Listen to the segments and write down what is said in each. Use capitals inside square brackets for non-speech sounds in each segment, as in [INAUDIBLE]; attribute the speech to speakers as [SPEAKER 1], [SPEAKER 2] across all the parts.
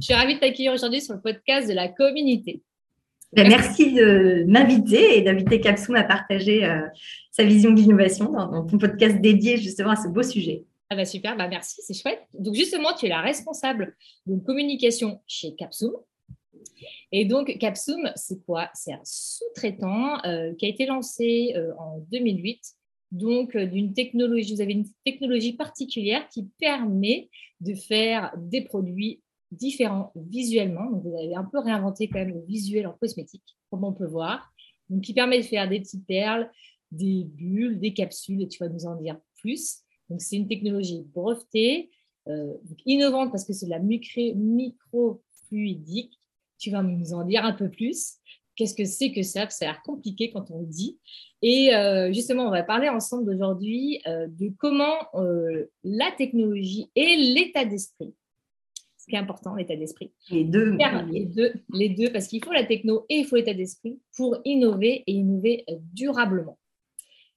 [SPEAKER 1] Je suis ravie de t'accueillir aujourd'hui sur le podcast de la communauté.
[SPEAKER 2] Ben, merci de m'inviter et d'inviter Capsum à partager euh, sa vision d'innovation dans, dans, ton podcast dédié justement à ce beau sujet.
[SPEAKER 1] Ah bah super, bah merci, c'est chouette. Donc justement, tu es la responsable de communication chez Capsum. Et donc Capsum, c'est quoi? C'est un sous-traitant euh, qui a été lancé euh, en 2008 donc d'une technologie, vous avez une technologie particulière qui permet de faire des produits différents visuellement. Donc, vous avez un peu réinventé quand même le visuel en cosmétique, comme on peut voir. Donc, qui permet de faire des petites perles, des bulles, des capsules, et tu vas nous en dire plus. Donc, c'est une technologie brevetée, euh, innovante parce que c'est de la microfluidique. Tu vas nous en dire un peu plus. Qu'est-ce que c'est que ça? Ça a l'air compliqué quand on le dit. Et euh, justement, on va parler ensemble aujourd'hui euh, de comment la technologie et l'état d'esprit qui est important, l'état d'esprit.
[SPEAKER 2] Les deux.
[SPEAKER 1] Les deux, les deux parce qu'il faut la techno et il faut l'état d'esprit pour innover et innover euh, durablement.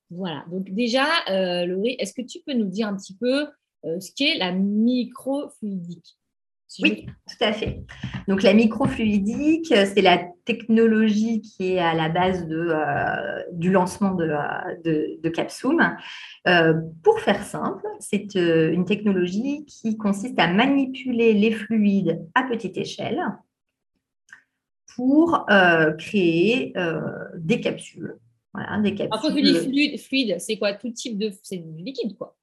[SPEAKER 1] Voilà, donc déjà, euh, Laurie, est-ce que tu peux nous dire un petit peu euh, ce qu'est la microfluidique?
[SPEAKER 2] Oui, tout à fait. Donc la microfluidique, c'est la technologie qui est à la base de, euh, du lancement de, de. Euh, pour faire simple, c'est euh, une technologie qui consiste à manipuler les fluides à petite échelle pour créer des capsules.
[SPEAKER 1] Voilà, des capsules. quand tu dis fluide, fluide c'est quoi? Tout type de... C'est du liquide, quoi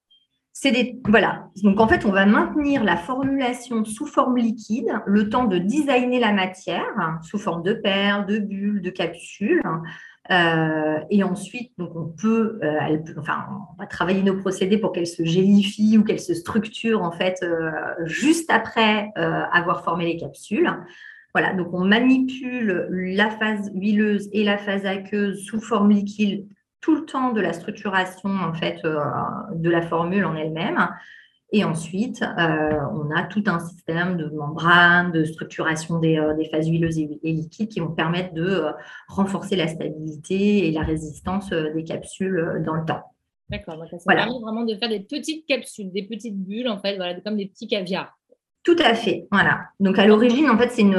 [SPEAKER 2] voilà. Donc en fait, on va maintenir la formulation sous forme liquide, le temps de designer la matière sous forme de perles, de bulles, de capsules. Euh, et ensuite, donc on peut, euh, enfin, on va travailler nos procédés pour qu'elles se gélifient ou qu'elles se structurent en fait euh, juste après avoir formé les capsules. Voilà, donc on manipule la phase huileuse et la phase aqueuse sous forme liquide tout le temps de la structuration en fait euh, de la formule en elle-même. Et ensuite, euh, on a tout un système de membranes, de structuration des, euh, phases huileuses et, liquides qui vont permettre de renforcer la stabilité et la résistance des capsules dans le temps.
[SPEAKER 1] D'accord, ça permet vraiment de faire des petites capsules, des petites bulles, en fait, voilà, comme des petits caviars.
[SPEAKER 2] Tout à fait, voilà. Donc à l'origine, en fait, c'est une,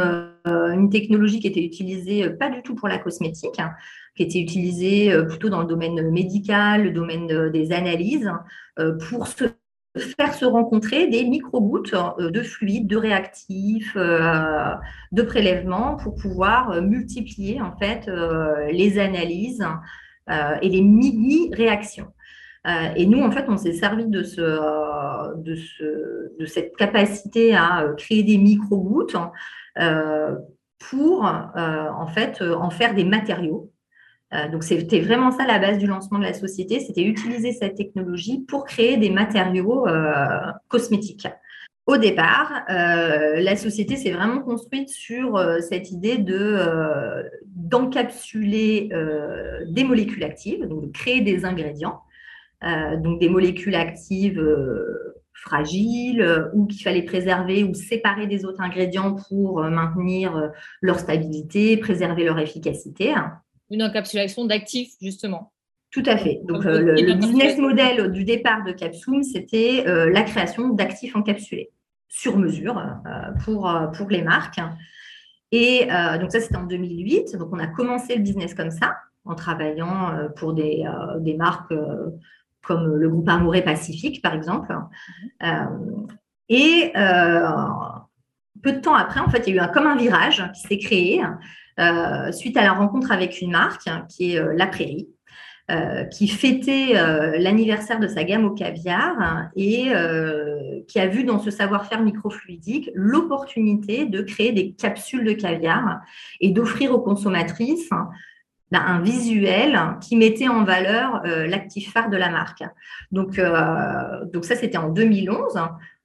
[SPEAKER 2] une, technologie qui était utilisée pas du tout pour la cosmétique, qui était utilisé euh, plutôt dans le domaine médical, le domaine des analyses, euh, pour faire se rencontrer des micro-gouttes euh, de fluides, de réactifs, de prélèvements pour pouvoir multiplier en fait les analyses et les mini-réactions. Et nous, en fait, on s'est servi de, ce, de, ce, de cette capacité à créer des micro-gouttes pour en fait en faire des matériaux euh, donc, c'était vraiment ça la base du lancement de la société, c'était utiliser cette technologie pour créer des matériaux euh, cosmétiques. Au départ, euh, la société s'est vraiment construite sur cette idée de d'encapsuler des molécules actives, donc de créer des ingrédients, donc des molécules actives fragiles ou qu'il fallait préserver ou séparer des autres ingrédients pour maintenir leur stabilité, préserver leur efficacité
[SPEAKER 1] une encapsulation d'actifs, justement.
[SPEAKER 2] Tout à fait. Donc, euh, le, business model du départ de Capsum, c'était euh, la création d'actifs encapsulés sur mesure euh, pour, pour les marques. Et donc, ça, c'était en 2008. Donc, on a commencé le business comme ça, en travaillant pour des, des marques comme le groupe Amouré Pacifique, par exemple. Mhm. et peu de temps après, en fait, il y a eu un, comme un virage qui s'est créé euh, suite à la rencontre avec une marque hein, qui est euh, La Prairie, euh, qui fêtait l'anniversaire de sa gamme au caviar hein, et qui a vu dans ce savoir-faire microfluidique l'opportunité de créer des capsules de caviar et d'offrir aux consommatrices hein, un visuel qui mettait en valeur l'actif phare de la marque. Donc, donc ça, c'était en 2011.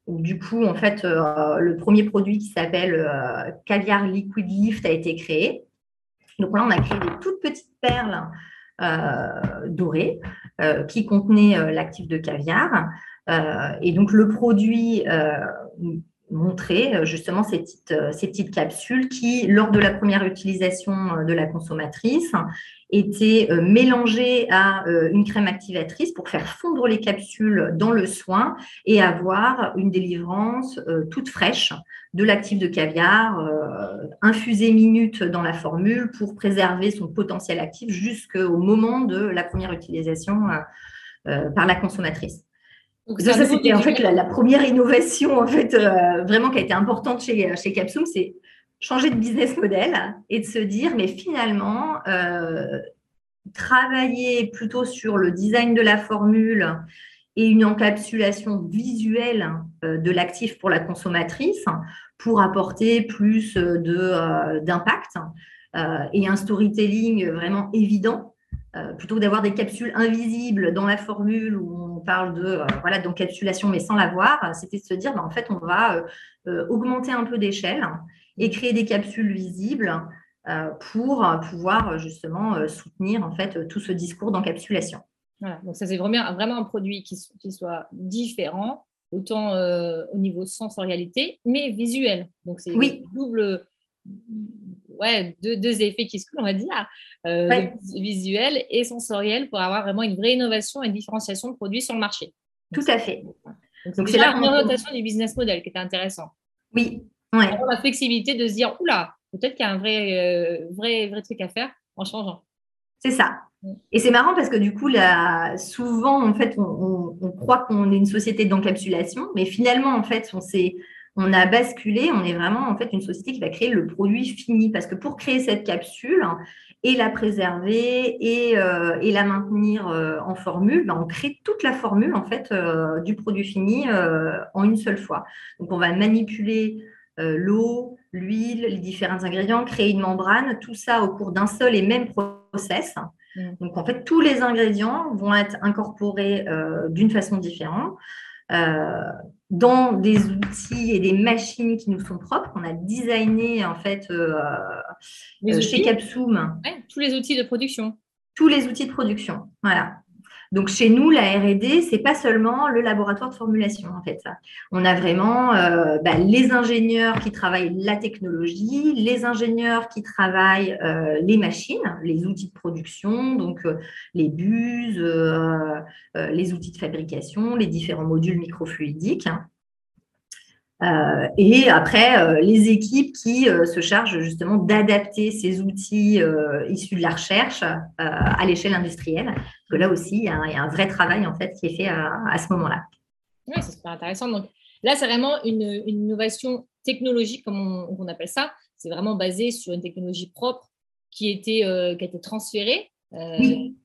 [SPEAKER 2] du coup, en fait, le premier produit qui s'appelle Caviar Liquid Lift a été créé. Donc là, on a créé des toutes petites perles dorées qui contenaient l'actif de caviar. et donc, le produit montrer justement ces petites, ces petites capsules qui, lors de la première utilisation de la consommatrice, était euh, mélangé à euh, une crème activatrice pour faire fondre les capsules dans le soin et avoir une délivrance euh, toute fraîche de l'actif de caviar, infusé minutes dans la formule pour préserver son potentiel actif jusqu'au moment de la première utilisation par la consommatrice. Ça, c'était en fait la, première innovation en fait vraiment qui a été importante chez, chez Capsum, c'est changer de business model et de se dire, mais finalement, euh, travailler plutôt sur le design de la formule et une encapsulation visuelle euh, de l'actif pour la consommatrice pour apporter plus euh, d'impact et un storytelling vraiment évident plutôt que d'avoir des capsules invisibles dans la formule où on parle de voilà d'encapsulation mais sans la voir, c'était de se dire ben, en fait on va augmenter un peu d'échelle et créer des capsules visibles euh, pour pouvoir justement euh, soutenir en fait tout ce discours d'encapsulation.
[SPEAKER 1] Voilà, donc ça c'est vraiment, vraiment un produit qui, qui soit différent, autant euh, au niveau sensorialité, mais visuel. Donc c'est oui. double, ouais, deux, deux, effets qui se coulent, on va dire, visuel et sensoriel pour avoir vraiment une vraie innovation et une différenciation de produits sur le marché.
[SPEAKER 2] Tout à fait.
[SPEAKER 1] Donc c'est la orientation du business model qui était intéressant.
[SPEAKER 2] Oui,
[SPEAKER 1] la flexibilité de se dire, oula, peut-être qu'il y a un vrai, euh, vrai, vrai truc à faire en changeant.
[SPEAKER 2] C'est ça. Mm. Et c'est marrant parce que du coup, là, souvent, en fait, on, croit qu'on est une société d'encapsulation, mais finalement, en fait, on on a basculé, on est vraiment en fait une société qui va créer le produit fini parce que pour créer cette capsule et la préserver et, euh, et la maintenir euh, en formule, ben, on crée toute la formule en fait du produit fini en une seule fois. Donc on va manipuler euh, l'eau, l'huile, les différents ingrédients, créer une membrane, tout ça au cours d'un seul et même process. Mm. Donc, en fait, tous les ingrédients vont être incorporés euh, d'une façon différente euh, dans des outils et des machines qui nous sont propres, qu'on a designé en fait chez Capsum.
[SPEAKER 1] tous les outils de production.
[SPEAKER 2] Tous les outils de production, voilà. Donc chez nous, la R&D, c'est pas seulement le laboratoire de formulation en fait. On a vraiment euh, bah, les ingénieurs qui travaillent la technologie, les ingénieurs qui travaillent euh, les machines, les outils de production, donc euh, les buses, les outils de fabrication, les différents modules microfluidiques. Euh, et après, euh, les équipes qui euh, se chargent justement d'adapter ces outils issus de la recherche à l'échelle industrielle. Parce que là aussi, il y, a un, vrai travail en fait qui est fait à, ce moment-là.
[SPEAKER 1] Oui, c'est super intéressant. Donc là, c'est vraiment une, innovation technologique, comme on, appelle ça. C'est vraiment basé sur une technologie propre qui, était, qui a été transférée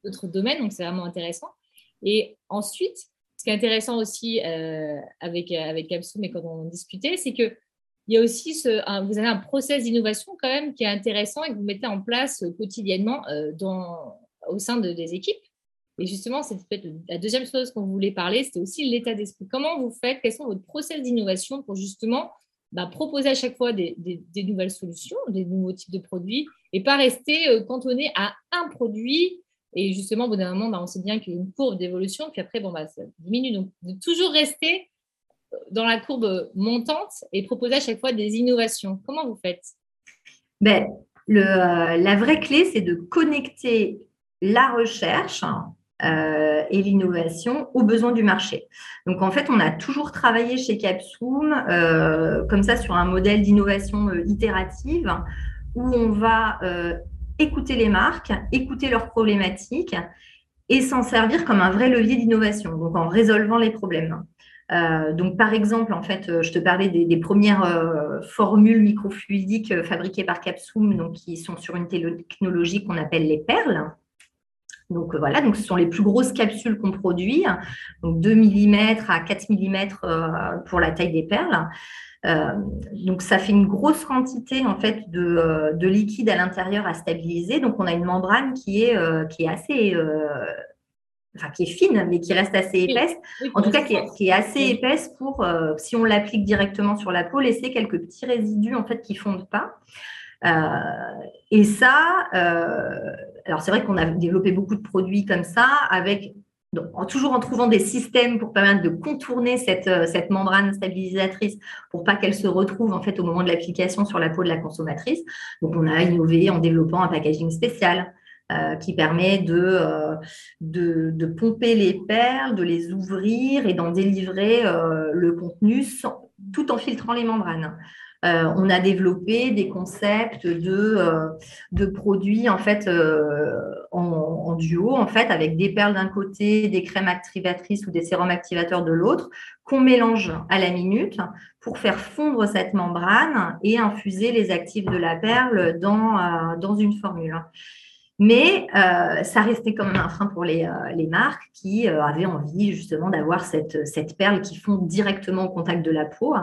[SPEAKER 1] d'autres domaines. Donc c'est vraiment intéressant. Et ensuite, ce qui est intéressant aussi euh, avec, avec Capsum et quand on discutait, c'est que il y a aussi ce, vous avez un process d'innovation quand même qui est intéressant et que vous mettez en place quotidiennement euh, dans, au sein de, des équipes. Et justement, c'est la deuxième chose qu'on voulait parler, c'était aussi l'état d'esprit. Comment vous faites Quels sont vos process d'innovation pour justement bah, proposer à chaque fois des, nouvelles solutions, des nouveaux types de produits et pas rester euh, cantonné à un produit et justement, au bout d'un moment, bah, on sait bien qu'il y a une courbe d'évolution, puis après, bon, bah, ça diminue. Donc, de toujours rester euh, dans la courbe montante et proposer à chaque fois des innovations. Comment vous faites?
[SPEAKER 2] Ben, euh, La vraie clé, c'est de connecter la recherche euh, et l'innovation aux besoins du marché. Donc, en fait, on a toujours travaillé chez Capsum comme ça sur un modèle d'innovation itérative où on va écouter les marques, écouter leurs problématiques et s'en servir comme un vrai levier d'innovation, donc en résolvant les problèmes. Euh, donc, par exemple, en fait, euh, je te parlais des, premières euh, formules microfluidiques fabriquées par Capsum, donc qui sont sur une technologie qu'on appelle les perles. Donc voilà, donc ce sont les plus grosses capsules qu'on produit, donc 2 mm à 4 mm pour la taille des perles. Euh, donc, ça fait une grosse quantité en fait de, de liquide à l'intérieur à stabiliser. Donc, on a une membrane qui est, euh, qui est assez enfin qui est fine, mais qui reste assez épaisse. en tout cas, qui est, assez épaisse pour, euh, si on l'applique directement sur la peau, laisser quelques petits résidus en fait qui fondent pas. Euh, et ça, euh, alors c'est vrai qu'on a développé beaucoup de produits comme ça, avec donc, toujours en trouvant des systèmes pour permettre de contourner cette, cette membrane stabilisatrice pour pas qu'elle se retrouve en fait au moment de l'application sur la peau de la consommatrice. Donc, on a innové en développant un packaging spécial euh, qui permet euh, de, de, pomper les perles, de les ouvrir et d'en délivrer euh, le contenu tout en filtrant les membranes. on a développé des concepts de, de produits en fait en, duo en fait avec des perles d'un côté, des crèmes activatrices ou des sérums activateurs de l'autre qu'on mélange à la minute pour faire fondre cette membrane et infuser les actifs de la perle dans, dans une formule. Mais euh, ça restait quand même un frein pour les, euh, marques qui euh, avaient envie justement d'avoir cette, cette, perle qui fond directement au contact de la peau.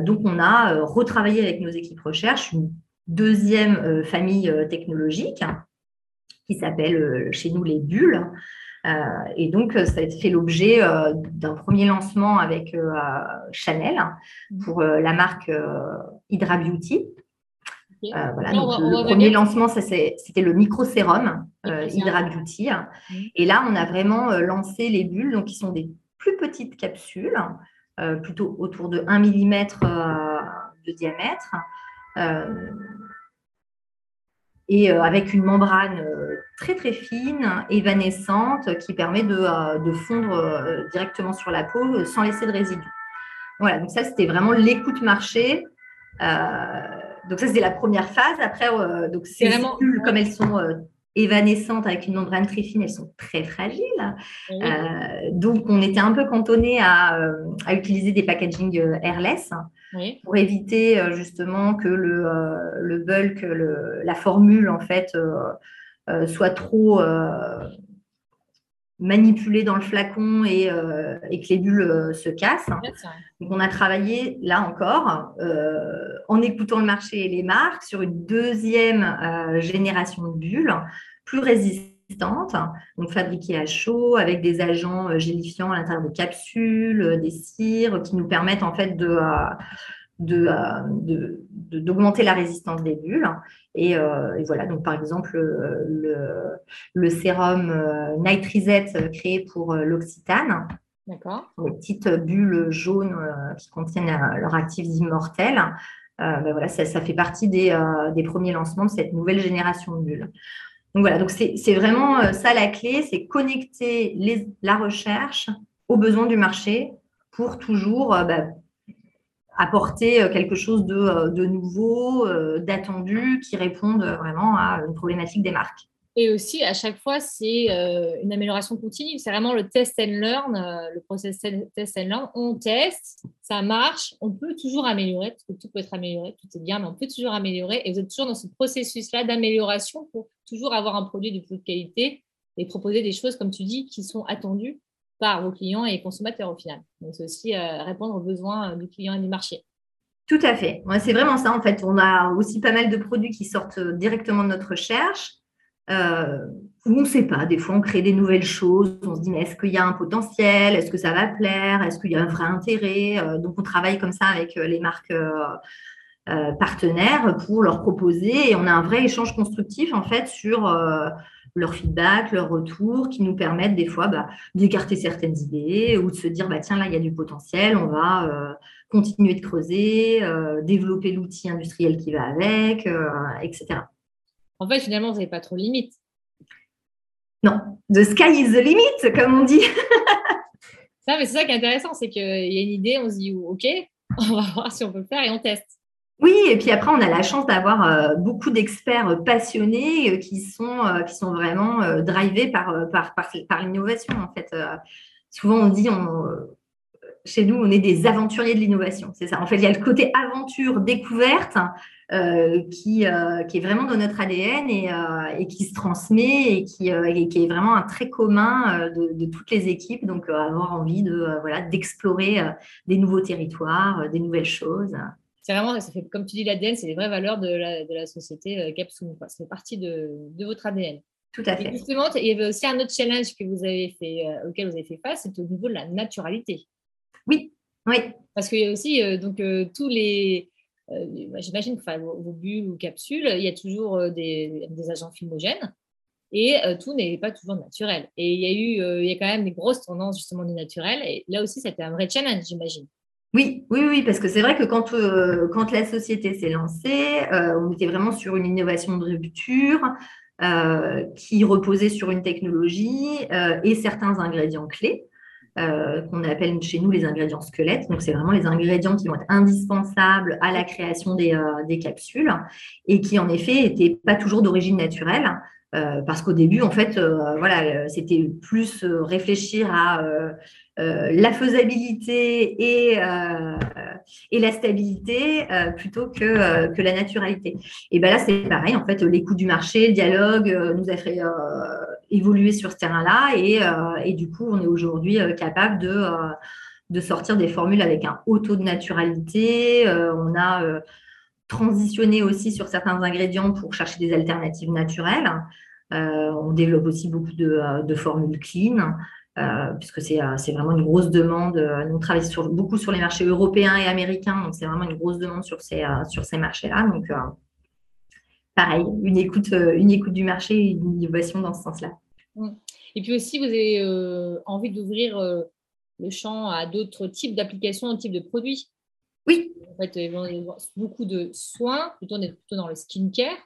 [SPEAKER 2] donc, on a retravaillé avec nos équipes recherche une deuxième famille technologique qui s'appelle chez nous les bulles. et donc, ça a fait l'objet d'un premier lancement avec Chanel pour la marque Hydra Beauty. Euh, voilà, le premier lancement, c'était le micro-sérum euh, Hydra Beauty. Et là, on a vraiment euh, lancé les bulles, donc qui sont des plus petites capsules, plutôt autour de 1 mm de diamètre, et avec une membrane très très fine, évanescente, qui permet de, de fondre directement sur la peau sans laisser de résidus. Voilà, donc ça, c'était vraiment l'écoute marché. Euh, donc ça, c'est la première phase. Après, euh, donc ces vraiment... comme elles sont euh, évanescentes avec une membrane très fine, elles sont très fragiles. Euh, donc, on était un peu cantonné à, à utiliser des packaging airless pour éviter justement que le, le bulk, le, la formule en fait, soit trop manipuler dans le flacon et, euh, et que les bulles euh, se cassent. Donc, on a travaillé là encore euh, en écoutant le marché et les marques sur une deuxième génération de bulles plus résistantes, donc fabriquées à chaud avec des agents gélifiants à l'intérieur de capsules, des cires qui nous permettent en fait de euh, d'augmenter la résistance des bulles. Euh, et, voilà, donc par exemple, le, le sérum euh, nitrisette créé pour l'Occitane. D'accord. Les petites bulles jaunes qui contiennent leurs actifs immortels. Ben voilà, ça, ça, fait partie des, des, premiers lancements de cette nouvelle génération de bulles. Donc voilà, donc c'est vraiment ça la clé, c'est connecter la recherche aux besoins du marché pour toujours ben, apporter euh, quelque chose de, euh, nouveau, euh, d'attendu, qui réponde vraiment à une problématique des marques.
[SPEAKER 1] Et aussi, à chaque fois, c'est une amélioration continue. C'est vraiment le test and learn, le process test and learn. On teste, ça marche, on peut toujours améliorer, parce que tout peut être amélioré, tout est bien, mais on peut toujours améliorer. Et vous êtes toujours dans ce processus-là d'amélioration pour toujours avoir un produit de plus de qualité et proposer des choses, comme tu dis, qui sont attendues par vos clients et consommateurs au final. Donc, c'est aussi euh, répondre aux besoins euh, du client et du marché.
[SPEAKER 2] Tout à fait. c'est vraiment ça, en fait. On a aussi pas mal de produits qui sortent euh, directement de notre recherche. Où on ne sait pas, des fois on crée des nouvelles choses, on se dit mais est-ce qu'il y a un potentiel, est-ce que ça va plaire, est-ce qu'il y a un vrai intérêt? Donc on travaille comme ça avec les marques partenaires pour leur proposer et on a un vrai échange constructif en fait sur leur feedback, leur retour, qui nous permettent des fois bah, d'écarter certaines idées ou de se dire bah, tiens, là, il y a du potentiel, on va euh, continuer de creuser, euh, développer l'outil industriel qui va avec, euh, etc.
[SPEAKER 1] En fait, finalement, vous n'avez pas trop de limites.
[SPEAKER 2] Non, the sky is the limit, comme on dit. [LAUGHS]
[SPEAKER 1] ça, mais c'est ça qui est intéressant, c'est qu'il y a une idée, on se dit OK, [LAUGHS] on va voir si on peut le faire et on teste.
[SPEAKER 2] Oui, et puis après, on a la chance d'avoir euh, beaucoup d'experts passionnés euh, qui, sont, euh, qui sont vraiment drivés par, par, par, l'innovation. En fait, souvent on dit, on, chez nous, on est des aventuriers de l'innovation. C'est ça. En fait, il y a le côté aventure, découverte, qui, qui est vraiment dans notre ADN et, et qui se transmet et qui, qui, est vraiment un trait commun de, de toutes les équipes. Donc, avoir envie de voilà d'explorer des nouveaux territoires, des nouvelles choses
[SPEAKER 1] c'est vraiment, ça fait, comme tu dis, l'ADN, c'est les vraies valeurs de la, de la société euh, Capsum. Ça fait partie de, de, votre ADN.
[SPEAKER 2] Tout à fait.
[SPEAKER 1] justement, il y avait aussi un autre challenge que vous avez fait, auquel vous avez fait face, c'est au niveau de la naturalité.
[SPEAKER 2] Oui, oui.
[SPEAKER 1] Parce qu'il y a aussi donc, tous les. J'imagine que vos, bulles ou capsules, il y a toujours des, des agents filmogènes et tout n'est pas toujours naturel. Et il y a eu, il y a quand même des grosses tendances justement du naturel. Et là aussi, c'était un vrai challenge, j'imagine.
[SPEAKER 2] Oui, oui, oui, parce que c'est vrai que quand, euh, quand la société s'est lancée, euh, on était vraiment sur une innovation de rupture euh, qui reposait sur une technologie et certains ingrédients clés. Qu'on appelle chez nous les ingrédients squelettes. Donc, c'est vraiment les ingrédients qui vont être indispensables à la création des, des capsules et qui, en effet, n'étaient pas toujours d'origine naturelle. parce qu'au début, en fait, voilà, c'était plus réfléchir à euh, la faisabilité et, euh, et la stabilité euh, plutôt que, que la naturalité. Et ben là, c'est pareil, en fait, l'écoute du marché, le dialogue nous a fait évoluer sur ce terrain-là et, et, du coup, on est aujourd'hui capable de, de sortir des formules avec un haut taux de naturalité. on a transitionné aussi sur certains ingrédients pour chercher des alternatives naturelles. on développe aussi beaucoup de formules clean. Euh, puisque euh, c'est vraiment une grosse demande. Euh, nous, on travaille sur, beaucoup sur les marchés européens et américains, donc c'est vraiment une grosse demande sur ces, sur ces marchés-là. Donc, pareil, une écoute, une écoute du marché et une innovation dans ce sens-là.
[SPEAKER 1] Mmh. Et puis aussi, vous avez envie d'ouvrir le champ à d'autres types d'applications, types de produits
[SPEAKER 2] Oui.
[SPEAKER 1] En fait, beaucoup de soins, plutôt, plutôt dans le skincare,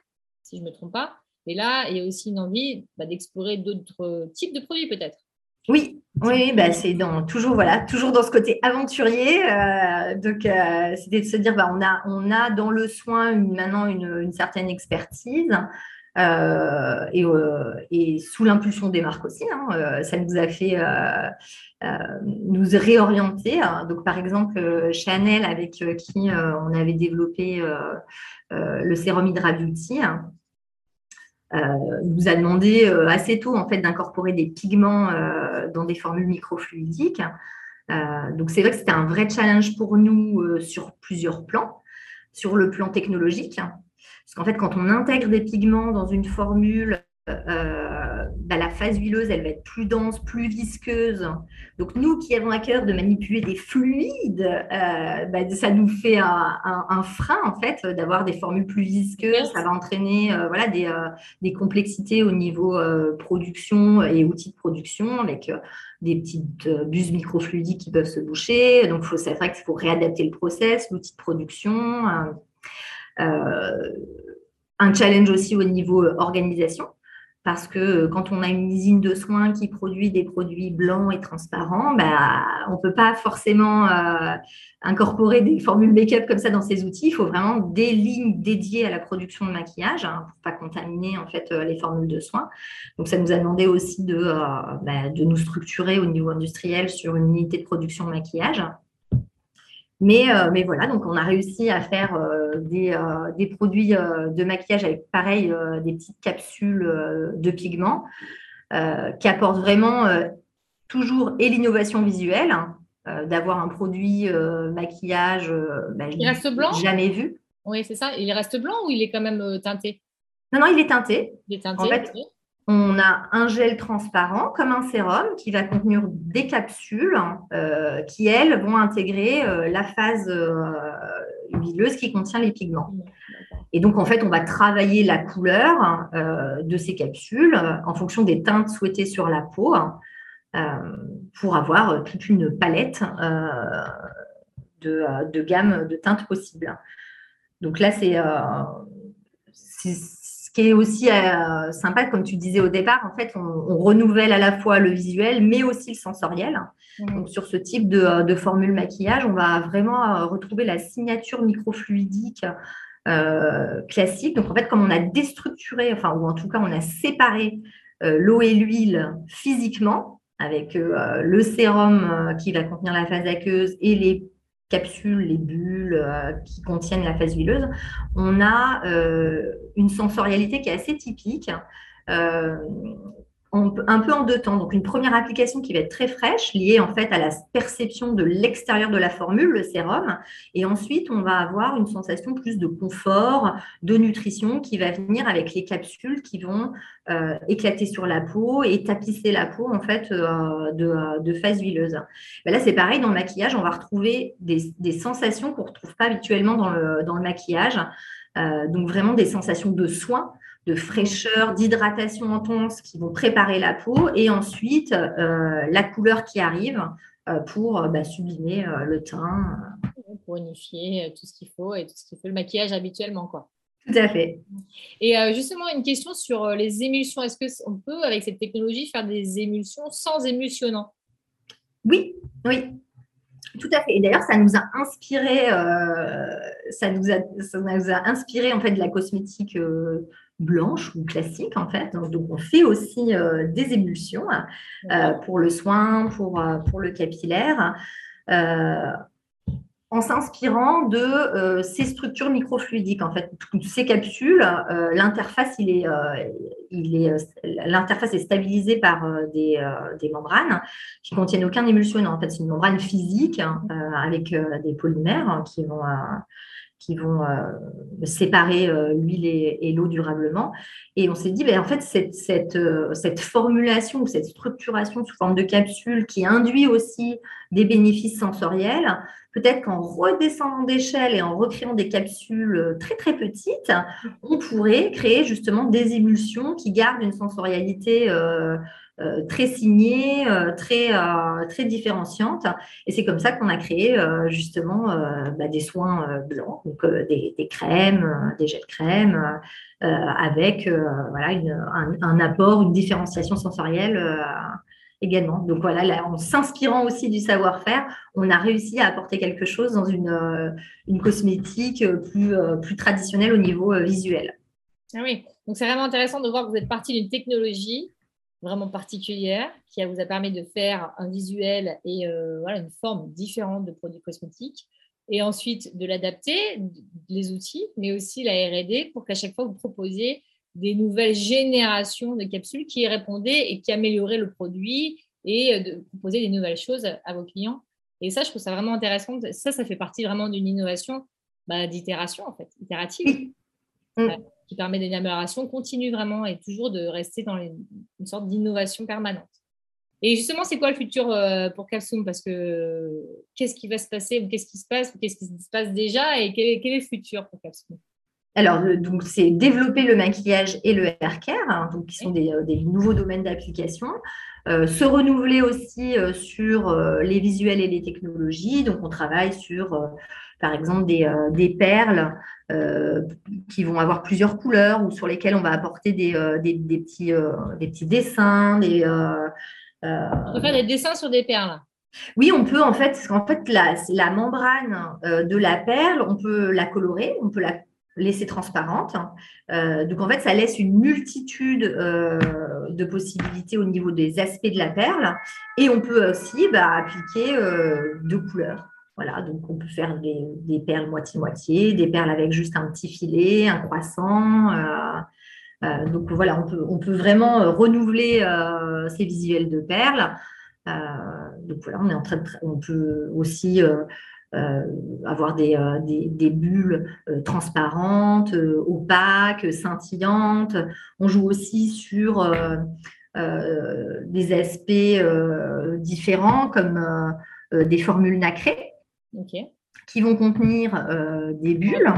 [SPEAKER 1] si je ne me trompe pas. Et là, il y a aussi une envie bah, d'explorer d'autres types de produits peut-être.
[SPEAKER 2] Oui, oui, bah c'est dans toujours voilà, toujours dans ce côté aventurier. Euh, donc euh, c'était de se dire bah on a on a dans le soin maintenant une, certaine expertise euh, et, et, sous l'impulsion des marques aussi, hein, ça nous a fait nous réorienter. Donc par exemple Chanel avec qui on avait développé le sérum Hydra Beauty. Hein, nous a demandé euh, assez tôt en fait d'incorporer des pigments euh, dans des formules microfluidiques. donc c'est vrai que c'était un vrai challenge pour nous sur plusieurs plans. Sur le plan technologique, parce qu'en fait quand on intègre des pigments dans une formule euh, bah, la phase huileuse, elle va être plus dense, plus visqueuse. Donc, nous qui avons à cœur de manipuler des fluides, euh, bah, ça nous fait un, frein, en fait, d'avoir des formules plus visqueuses. Ça va entraîner euh, voilà, des, complexités au niveau production et outils de production avec des petites buses microfluidiques qui peuvent se boucher. Donc, c'est vrai qu'il faut réadapter le process, l'outil de production. un challenge aussi au niveau organisation parce que euh, quand on a une usine de soins qui produit des produits blancs et transparents, bah, on ne peut pas forcément euh, incorporer des formules make-up comme ça dans ces outils. Il faut vraiment des lignes dédiées à la production de maquillage hein, pour pas contaminer en fait euh, les formules de soins. Donc ça nous a demandé aussi de, bah, de nous structurer au niveau industriel sur une unité de production de maquillage. Mais, euh, mais voilà, donc on a réussi à faire euh, des, euh, des, produits de maquillage avec pareil, des petites capsules de pigments qui apportent vraiment toujours et l'innovation visuelle, hein, d'avoir un produit maquillage
[SPEAKER 1] bah, il reste blanc?
[SPEAKER 2] jamais vu.
[SPEAKER 1] Oui, c'est ça. Il reste blanc ou il est quand même teinté?
[SPEAKER 2] Non, non, il est teinté.
[SPEAKER 1] Il est teinté.
[SPEAKER 2] En fait, on a un gel transparent comme un sérum qui va contenir des capsules euh, qui, elles, vont intégrer euh, la phase euh, huileuse qui contient les pigments. Et donc, en fait, on va travailler la couleur de ces capsules en fonction des teintes souhaitées sur la peau pour avoir toute une palette de, de gamme de teintes possibles. Donc là, c'est ce qui est aussi euh, sympa, comme tu disais au départ, en fait, on, renouvelle à la fois le visuel, mais aussi le sensoriel. Mmh. Donc, sur ce type de, euh, de, formule maquillage, on va vraiment euh, retrouver la signature microfluidique classique. Donc, en fait, comme on a déstructuré, enfin, ou en tout cas, on a séparé l'eau et l'huile physiquement, avec le sérum qui va contenir la phase aqueuse et les capsules, les bulles euh, qui contiennent la phase huileuse, on a euh, une sensorialité qui est assez typique. Euh, un peu en deux temps. Donc, une première application qui va être très fraîche, liée en fait à la perception de l'extérieur de la formule, le sérum. Et ensuite, on va avoir une sensation plus de confort, de nutrition qui va venir avec les capsules qui vont euh, éclater sur la peau et tapisser la peau en fait euh, de, phase huileuse. Ben là, c'est pareil dans le maquillage, on va retrouver des, sensations qu'on ne retrouve pas habituellement dans le, dans le maquillage. Euh, donc vraiment des sensations de soin de fraîcheur, d'hydratation intense qui vont préparer la peau et ensuite euh, la couleur qui arrive euh, pour euh, bah, sublimer le teint.
[SPEAKER 1] Pour unifier tout ce qu'il faut et tout ce qu'il fait le maquillage habituellement. Quoi.
[SPEAKER 2] Tout à fait.
[SPEAKER 1] Et justement, une question sur les émulsions. Est-ce qu'on peut, avec cette technologie, faire des émulsions sans émulsionnant?
[SPEAKER 2] Oui, oui. Tout à fait. Et d'ailleurs, ça nous a inspiré, ça, nous a, ça nous a inspiré en fait de la cosmétique blanche ou classique en fait. Donc, on fait aussi euh, des émulsions euh, pour le soin, pour, euh, pour le capillaire, en s'inspirant de ces structures microfluidiques. En fait, toutes ces capsules, l'interface il est, il est, l'interface est stabilisée par des, des, membranes qui contiennent aucun émulsionnant. En fait, c'est une membrane physique hein, avec des polymères qui vont qui vont euh, séparer euh, l'huile et, l'eau durablement. Et on s'est dit, ben, en fait, cette, cette, euh, cette, formulation ou cette structuration sous forme de capsule qui induit aussi des bénéfices sensoriels, peut-être qu'en redescendant d'échelle et en recréant des capsules très très petites, on pourrait créer justement des émulsions qui gardent une sensorialité euh, très signée, euh, très, euh, très différenciante. Et c'est comme ça qu'on a créé justement bah, des soins blancs, donc des, crèmes, des gels crèmes, avec voilà, un, apport, une différenciation sensorielle également. Donc voilà, en s'inspirant aussi du savoir-faire, on a réussi à apporter quelque chose dans une, une cosmétique plus, plus traditionnelle au niveau visuel.
[SPEAKER 1] Ah oui, donc c'est vraiment intéressant de voir que vous êtes parti d'une technologie vraiment particulière qui vous a permis de faire un visuel et euh, voilà, une forme différente de produits cosmétiques. Et ensuite, de l'adapter, les outils, mais aussi la RD pour qu'à chaque fois, vous proposiez des nouvelles générations de capsules qui répondaient et qui amélioraient le produit et euh, de proposer des nouvelles choses à vos clients. Et ça, je trouve ça vraiment intéressant. Ça, ça fait partie vraiment d'une innovation bah, d'itération, en fait, itérative. Mm qui permet d'une amélioration continue vraiment et toujours de rester dans une sorte d'innovation permanente. Et justement, c'est quoi le futur euh, pour Capsum Parce que qu'est-ce qui va se passer ou qu'est-ce qui se passe ou qu'est-ce qui se passe déjà et quel est, le futur pour Capsum
[SPEAKER 2] alors, donc, c'est développer le maquillage et le hair care, hein, donc, qui sont des, euh, nouveaux domaines d'application. Euh, se renouveler aussi sur les visuels et les technologies. Donc, on travaille sur par exemple des, euh, des perles euh, qui vont avoir plusieurs couleurs ou sur lesquelles on va apporter des, euh, des, des petits, des petits dessins. Des,
[SPEAKER 1] on peut faire des dessins sur des perles.
[SPEAKER 2] Oui, on peut en fait, parce qu'en fait, la, la membrane de la perle, on peut la colorer, on peut la laisser transparente. donc en fait, ça laisse une multitude de possibilités au niveau des aspects de la perle. Et on peut aussi bah, appliquer deux couleurs. Voilà, donc on peut faire des, perles moitié-moitié, des perles avec juste un petit filet, un croissant. Euh, euh, donc voilà, on peut, on peut vraiment euh, renouveler ces visuels de perles. donc voilà, on est en train de, on peut aussi avoir des, des, bulles transparentes, opaques, scintillantes. On joue aussi sur des aspects différents comme des formules nacrées. Qui vont contenir euh, des bulles.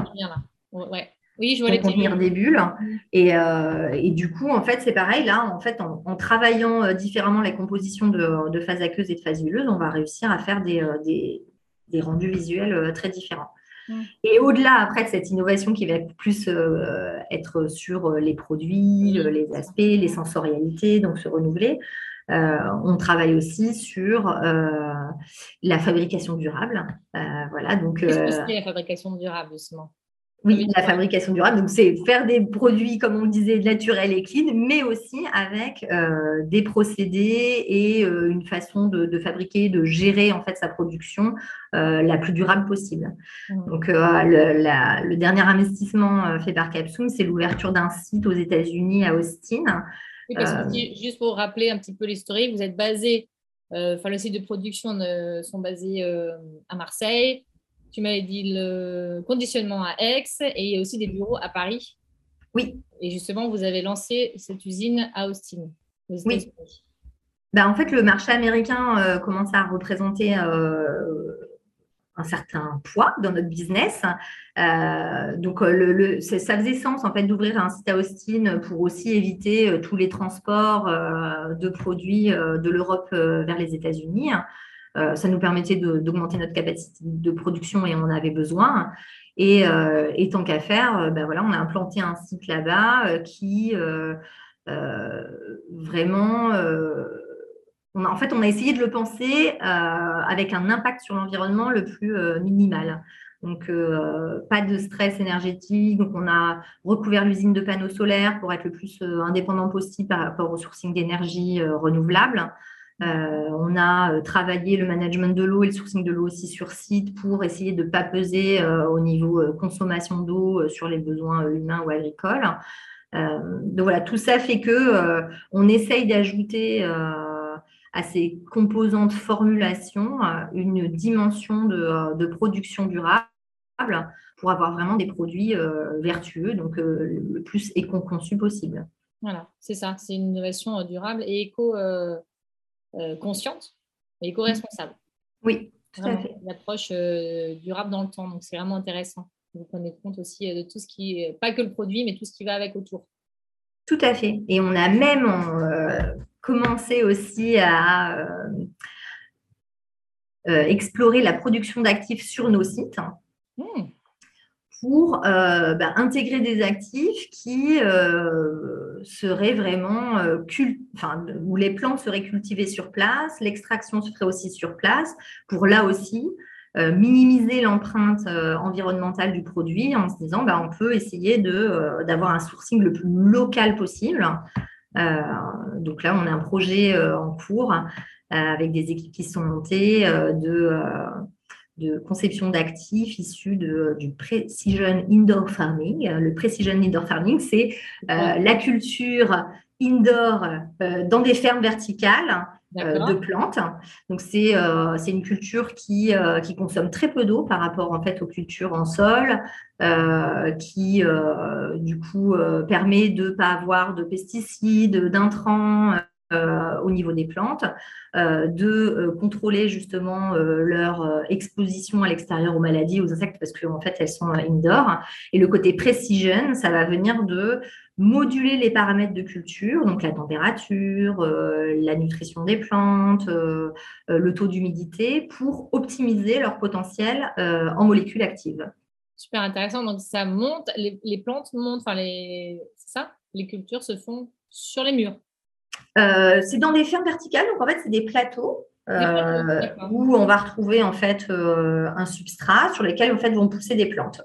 [SPEAKER 1] Oui, je vois les
[SPEAKER 2] contenir des bulles. Mm. Euh, et, du coup, en fait, c'est pareil. Là, en fait, en, travaillant euh, différemment la composition de, phase aqueuse et de phase huileuse, on va réussir à faire des, des, rendus visuels très différents. Et au-delà, après, de cette innovation qui va plus être sur les produits, les aspects, les sensorialités, donc se renouveler, euh, on travaille aussi sur euh, la fabrication durable. Euh, voilà, donc.
[SPEAKER 1] Qu'est-ce que la fabrication durable, justement?
[SPEAKER 2] Oui, la fabrication durable, donc c'est faire des produits, comme on le disait, naturels et clean, mais aussi avec des procédés et une façon de, fabriquer, de gérer en fait sa production la plus durable possible. Mmh. Donc le, le, dernier investissement fait par Capsum, c'est l'ouverture d'un site aux États-Unis à Austin
[SPEAKER 1] juste pour rappeler un petit peu l'historique, vous êtes basé, enfin, le site de production sont basés à Marseille. Tu m'avais dit le conditionnement à Aix et il y a aussi des bureaux à Paris.
[SPEAKER 2] Oui.
[SPEAKER 1] Et justement, vous avez lancé cette usine à Austin.
[SPEAKER 2] Oui. Ben, en fait, le marché américain euh, commence à représenter euh, un certain poids dans notre business. Euh, donc, le, ça faisait sens en fait d'ouvrir un site à Austin pour aussi éviter tous les transports de produits de l'Europe vers les États-Unis. Ça nous permettait d'augmenter notre capacité de production et on en avait besoin. Et, tant qu'à faire, ben voilà, on a implanté un site là-bas qui vraiment en fait, on a essayé de le penser euh, avec un impact sur l'environnement le plus euh, minimal. Donc, euh, pas de stress énergétique. Donc, on a recouvert l'usine de panneaux solaires pour être le plus indépendant possible par rapport au sourcing d'énergie renouvelable. On a travaillé le management de l'eau et le sourcing de l'eau aussi sur site pour essayer de ne pas peser au niveau consommation d'eau sur les besoins humains ou agricoles. donc voilà, tout ça fait que on essaye d'ajouter à ces composantes formulation euh, une dimension euh, de, production durable pour avoir vraiment des produits euh, vertueux, donc le plus éco-conçu possible.
[SPEAKER 1] Voilà, c'est ça, c'est une innovation durable et éco-consciente et éco-responsable.
[SPEAKER 2] Oui, tout à fait.
[SPEAKER 1] L'approche durable dans le temps, donc c'est vraiment intéressant. Vous prenez compte aussi de tout ce qui pas que le produit, mais tout ce qui va avec autour.
[SPEAKER 2] Tout à fait. Et on a même commencé aussi à euh, euh, explorer la production d'actifs sur nos sites hmm. Pour euh, bah, intégrer des actifs qui seraient vraiment enfin, où les plantes seraient cultivées sur place, l'extraction se ferait aussi sur place pour là aussi minimiser l'empreinte environnementale du produit en se disant bah, on peut essayer d'avoir un sourcing le plus local possible. Euh, donc là, on a un projet euh, en cours euh, avec des équipes qui sont montées de de conception d'actifs issus de, du Precision Indoor Farming. Le Precision Indoor Farming, c'est la culture indoor dans des fermes verticales de plantes. Donc, c'est une culture qui, qui consomme très peu d'eau par rapport en fait aux cultures en sol, euh, qui euh, du coup euh, permet de ne pas avoir de pesticides, d'intrants au niveau des plantes, de contrôler justement leur exposition à l'extérieur aux maladies, aux insectes, parce qu'en fait elles sont indoor. Et le côté precision, ça va venir de moduler les paramètres de culture, donc la température, la nutrition des plantes, le taux d'humidité, pour optimiser leur potentiel en molécules actives
[SPEAKER 1] super intéressant. Donc, ça monte, les, plantes montent, enfin, les, ça? Les cultures se font sur les murs.
[SPEAKER 2] Euh, c'est dans des fermes verticales, donc en fait, c'est des plateaux. Euh, où on va retrouver en fait euh, un substrat sur lequel en fait vont pousser des plantes.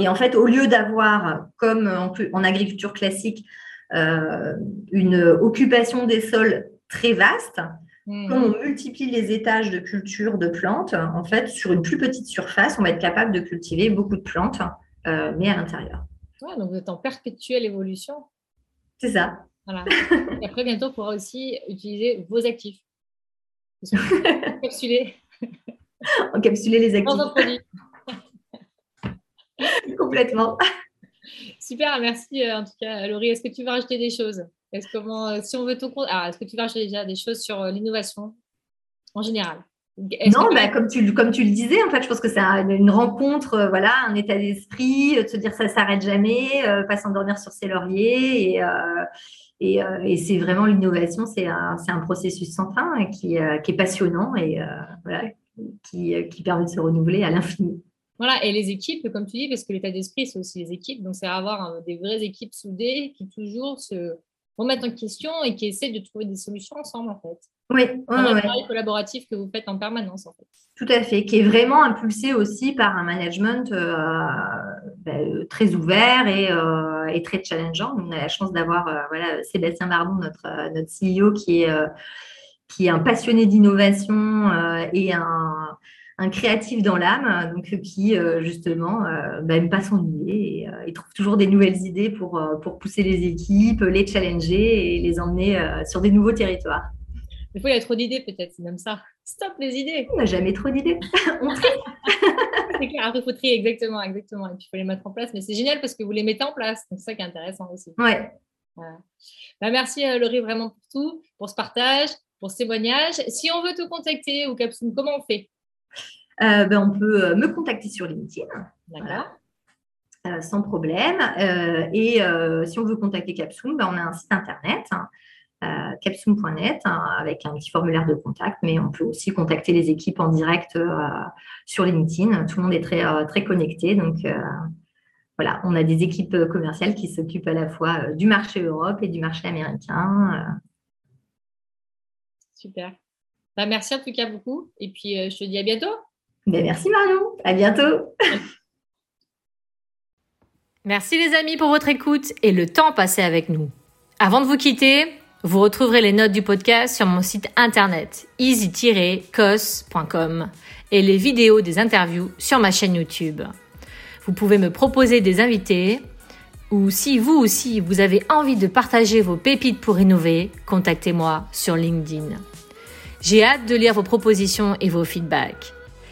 [SPEAKER 2] Et en fait, au lieu d'avoir, comme en, agriculture classique, une occupation des sols très vaste, Hmm. Quand on multiplie les étages de culture de plantes, en fait, sur une plus petite surface, on va être capable de cultiver beaucoup de plantes, mais à l'intérieur.
[SPEAKER 1] donc vous êtes en perpétuelle évolution.
[SPEAKER 2] C'est ça. [LAUGHS]
[SPEAKER 1] Et après, bientôt, on pourra aussi utiliser vos actifs. [LAUGHS] Encapsuler.
[SPEAKER 2] Encapsuler les actifs. [LAUGHS] Complètement.
[SPEAKER 1] Super, merci euh, en tout cas, Laurie. Est-ce que tu veux rajouter des choses? Est-ce comment, euh, si on veut tout compte, est-ce que tu vas acheter déjà des choses sur euh, l'innovation en général?
[SPEAKER 2] Non, bah, comme, tu, comme tu le disais, en fait, je pense que c'est une rencontre, euh, voilà, un état d'esprit, de se dire ça s'arrête jamais, pas s'endormir sur ses lauriers. Et, et, c'est vraiment l'innovation, c'est un, un, processus sans fin qui, qui est passionnant et voilà, qui, qui, permet de se renouveler à l'infini.
[SPEAKER 1] Voilà, et les équipes, comme tu dis, parce que l'état d'esprit, c'est aussi les équipes. Donc, c'est avoir des vraies équipes soudées qui toujours se, remettre en question et qui essaie de trouver des solutions ensemble, en fait.
[SPEAKER 2] Oui,
[SPEAKER 1] un travail collaboratif que vous faites en permanence, en fait.
[SPEAKER 2] Tout à fait, qui est vraiment impulsé aussi par un management euh, ben, très ouvert euh, et, très challengeant. On a la chance d'avoir euh, voilà, Sébastien Bardon, notre, notre CEO, qui est, qui est un passionné d'innovation et un, un, créatif dans l'âme, donc qui justement n'aime ben, pas s'ennuyer il trouve toujours des nouvelles idées pour, pour pousser les équipes, les challenger et les emmener sur des nouveaux territoires.
[SPEAKER 3] Des fois, il y a trop d'idées, peut-être, c'est même ça. Stop les idées.
[SPEAKER 2] On n'a jamais trop d'idées. On. [LAUGHS]
[SPEAKER 3] c'est clair, après, il faut trier, exactement, exactement. Et puis, il faut les mettre en place. Mais c'est génial parce que vous les mettez en place. Donc, c'est ça qui est intéressant aussi.
[SPEAKER 2] Ouais.
[SPEAKER 3] Bah, merci, euh, Laurie, vraiment pour tout, pour ce partage, pour ce témoignage. Si on veut te contacter ou Capsule, comment on fait?
[SPEAKER 2] Euh, ben, On peut euh, me contacter sur LinkedIn. D'accord. sans problème. et si on veut contacter Capsule, ben, on a un site internet. Hein, capsule.net hein, avec un petit formulaire de contact, mais on peut aussi contacter les équipes en direct sur LinkedIn. Tout le monde est très, très connecté, donc voilà, on a des équipes commerciales qui s'occupent à la fois du marché Europe et du marché américain.
[SPEAKER 3] Super. Bah, merci en tout cas beaucoup. Et puis, je te dis à bientôt.
[SPEAKER 2] Ben, merci Marion. À bientôt. [LAUGHS]
[SPEAKER 1] Merci les amis pour votre écoute et le temps passé avec nous. Avant de vous quitter, vous retrouverez les notes du podcast sur mon site internet easy-cos.com et les vidéos des interviews sur ma chaîne YouTube. Vous pouvez me proposer des invités ou si vous aussi vous avez envie de partager vos pépites pour innover, contactez-moi sur LinkedIn. J'ai hâte de lire vos propositions et vos feedbacks.